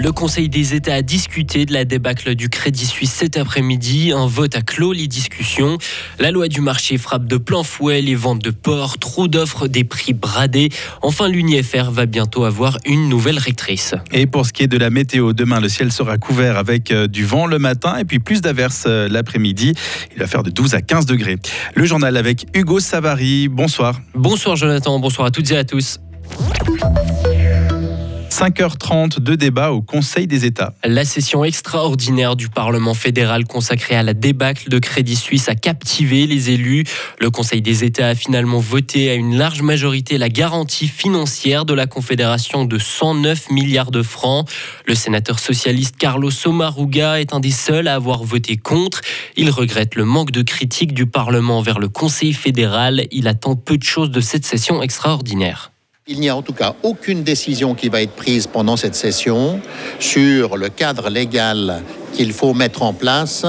Le Conseil des États a discuté de la débâcle du Crédit Suisse cet après-midi. Un vote a clos les discussions. La loi du marché frappe de plein fouet les ventes de porc, trop d'offres, des prix bradés. Enfin, l'UNIFR va bientôt avoir une nouvelle rectrice. Et pour ce qui est de la météo, demain, le ciel sera couvert avec euh, du vent le matin et puis plus d'averses euh, l'après-midi. Il va faire de 12 à 15 degrés. Le journal avec Hugo Savary. Bonsoir. Bonsoir Jonathan, bonsoir à toutes et à tous. 5h30 de débat au Conseil des États. La session extraordinaire du Parlement fédéral consacrée à la débâcle de Crédit Suisse a captivé les élus. Le Conseil des États a finalement voté à une large majorité la garantie financière de la Confédération de 109 milliards de francs. Le sénateur socialiste Carlos Somaruga est un des seuls à avoir voté contre. Il regrette le manque de critique du Parlement vers le Conseil fédéral. Il attend peu de choses de cette session extraordinaire. Il n'y a en tout cas aucune décision qui va être prise pendant cette session sur le cadre légal qu'il faut mettre en place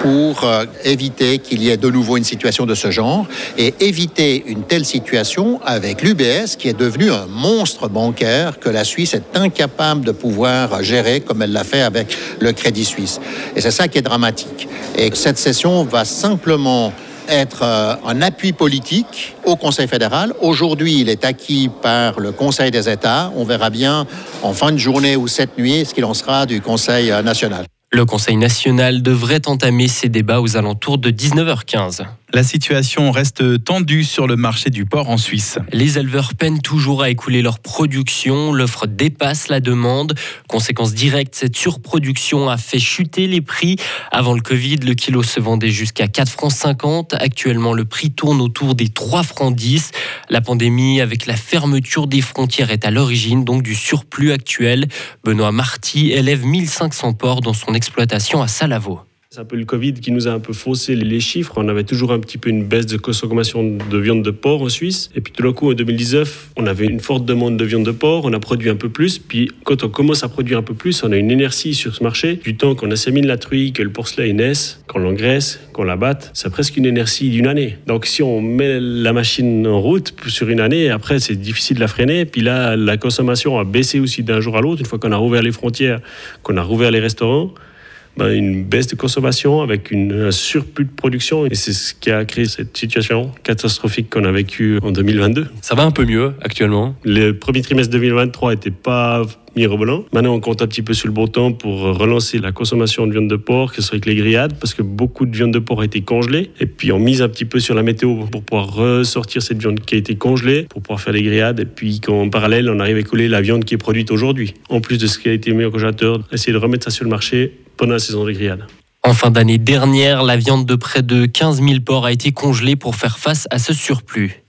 pour euh, éviter qu'il y ait de nouveau une situation de ce genre et éviter une telle situation avec l'UBS qui est devenu un monstre bancaire que la Suisse est incapable de pouvoir gérer comme elle l'a fait avec le Crédit Suisse. Et c'est ça qui est dramatique. Et cette session va simplement être euh, un appui politique au Conseil fédéral. Aujourd'hui, il est acquis par le Conseil des États. On verra bien en fin de journée ou cette nuit ce qu'il en sera du Conseil euh, national. Le Conseil national devrait entamer ses débats aux alentours de 19h15. La situation reste tendue sur le marché du porc en Suisse. Les éleveurs peinent toujours à écouler leur production. L'offre dépasse la demande. Conséquence directe, cette surproduction a fait chuter les prix. Avant le Covid, le kilo se vendait jusqu'à 4 francs 50. Actuellement, le prix tourne autour des 3 francs 10. La pandémie, avec la fermeture des frontières, est à l'origine donc du surplus actuel. Benoît Marty élève 1500 porcs dans son exploitation à Salavo. C'est un peu le Covid qui nous a un peu faussé les chiffres. On avait toujours un petit peu une baisse de consommation de viande de porc en Suisse. Et puis tout d'un coup, en 2019, on avait une forte demande de viande de porc. On a produit un peu plus. Puis quand on commence à produire un peu plus, on a une inertie sur ce marché. Du temps qu'on assémine la truie, que le porcelet naisse, qu'on l'engraisse, qu'on la batte, c'est presque une inertie d'une année. Donc si on met la machine en route sur une année, après c'est difficile de la freiner. Puis là, la consommation a baissé aussi d'un jour à l'autre. Une fois qu'on a rouvert les frontières, qu'on a rouvert les restaurants, ben, une baisse de consommation avec une, un surplus de production. Et c'est ce qui a créé cette situation catastrophique qu'on a vécue en 2022. Ça va un peu mieux actuellement? Le premier trimestre 2023 n'était pas mirobolant. Maintenant, on compte un petit peu sur le bon temps pour relancer la consommation de viande de porc, que ce soit avec les grillades, parce que beaucoup de viande de porc a été congelée. Et puis, on mise un petit peu sur la météo pour pouvoir ressortir cette viande qui a été congelée, pour pouvoir faire les grillades. Et puis, qu'en parallèle, on arrive à couler la viande qui est produite aujourd'hui. En plus de ce qui a été mis au congélateur, essayer de remettre ça sur le marché saison. En fin d'année dernière, la viande de près de 15 000 porcs a été congelée pour faire face à ce surplus.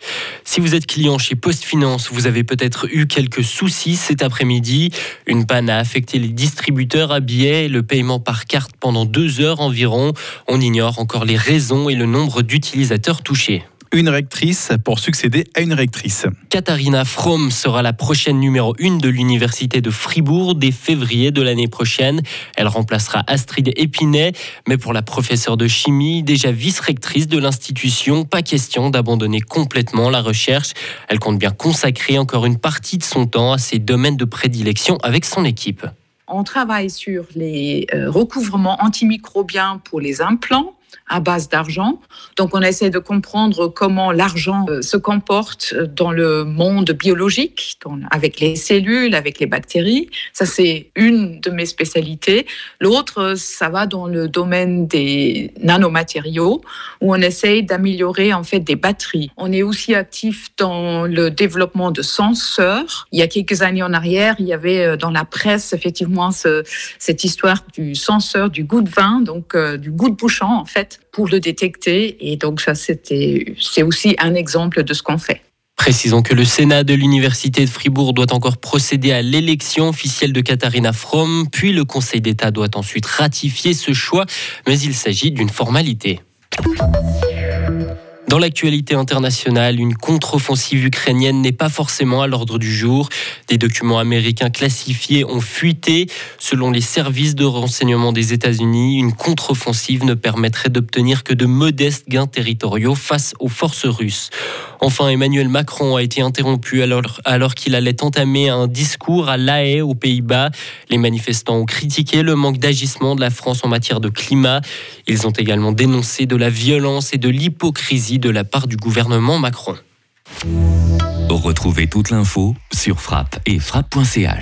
Si vous êtes client chez PostFinance, vous avez peut-être eu quelques soucis cet après-midi. Une panne a affecté les distributeurs à billets, le paiement par carte pendant deux heures environ. On ignore encore les raisons et le nombre d'utilisateurs touchés une rectrice pour succéder à une rectrice. Katharina Fromm sera la prochaine numéro 1 de l'Université de Fribourg dès février de l'année prochaine. Elle remplacera Astrid Épinay, mais pour la professeure de chimie, déjà vice-rectrice de l'institution, pas question d'abandonner complètement la recherche. Elle compte bien consacrer encore une partie de son temps à ses domaines de prédilection avec son équipe. On travaille sur les euh, recouvrements antimicrobiens pour les implants à base d'argent. Donc on essaie de comprendre comment l'argent euh, se comporte dans le monde biologique, avec les cellules, avec les bactéries. Ça, c'est une de mes spécialités. L'autre, ça va dans le domaine des nanomatériaux, où on essaye d'améliorer en fait des batteries. On est aussi actif dans le développement de senseurs. Il y a quelques années en arrière, il y avait euh, dans la presse effectivement ce, cette histoire du senseur du goût de vin, donc euh, du goût de bouchon en fait pour le détecter. Et donc ça, c'était, c'est aussi un exemple de ce qu'on fait. Précisons que le Sénat de l'Université de Fribourg doit encore procéder à l'élection officielle de Katharina Fromm, puis le Conseil d'État doit ensuite ratifier ce choix, mais il s'agit d'une formalité. Dans l'actualité internationale, une contre-offensive ukrainienne n'est pas forcément à l'ordre du jour. Des documents américains classifiés ont fuité. Selon les services de renseignement des États-Unis, une contre-offensive ne permettrait d'obtenir que de modestes gains territoriaux face aux forces russes. Enfin, Emmanuel Macron a été interrompu alors, alors qu'il allait entamer un discours à La Haye, aux Pays-Bas. Les manifestants ont critiqué le manque d'agissement de la France en matière de climat. Ils ont également dénoncé de la violence et de l'hypocrisie de la part du gouvernement Macron. Retrouvez toute l'info sur frappe et frappe.ch.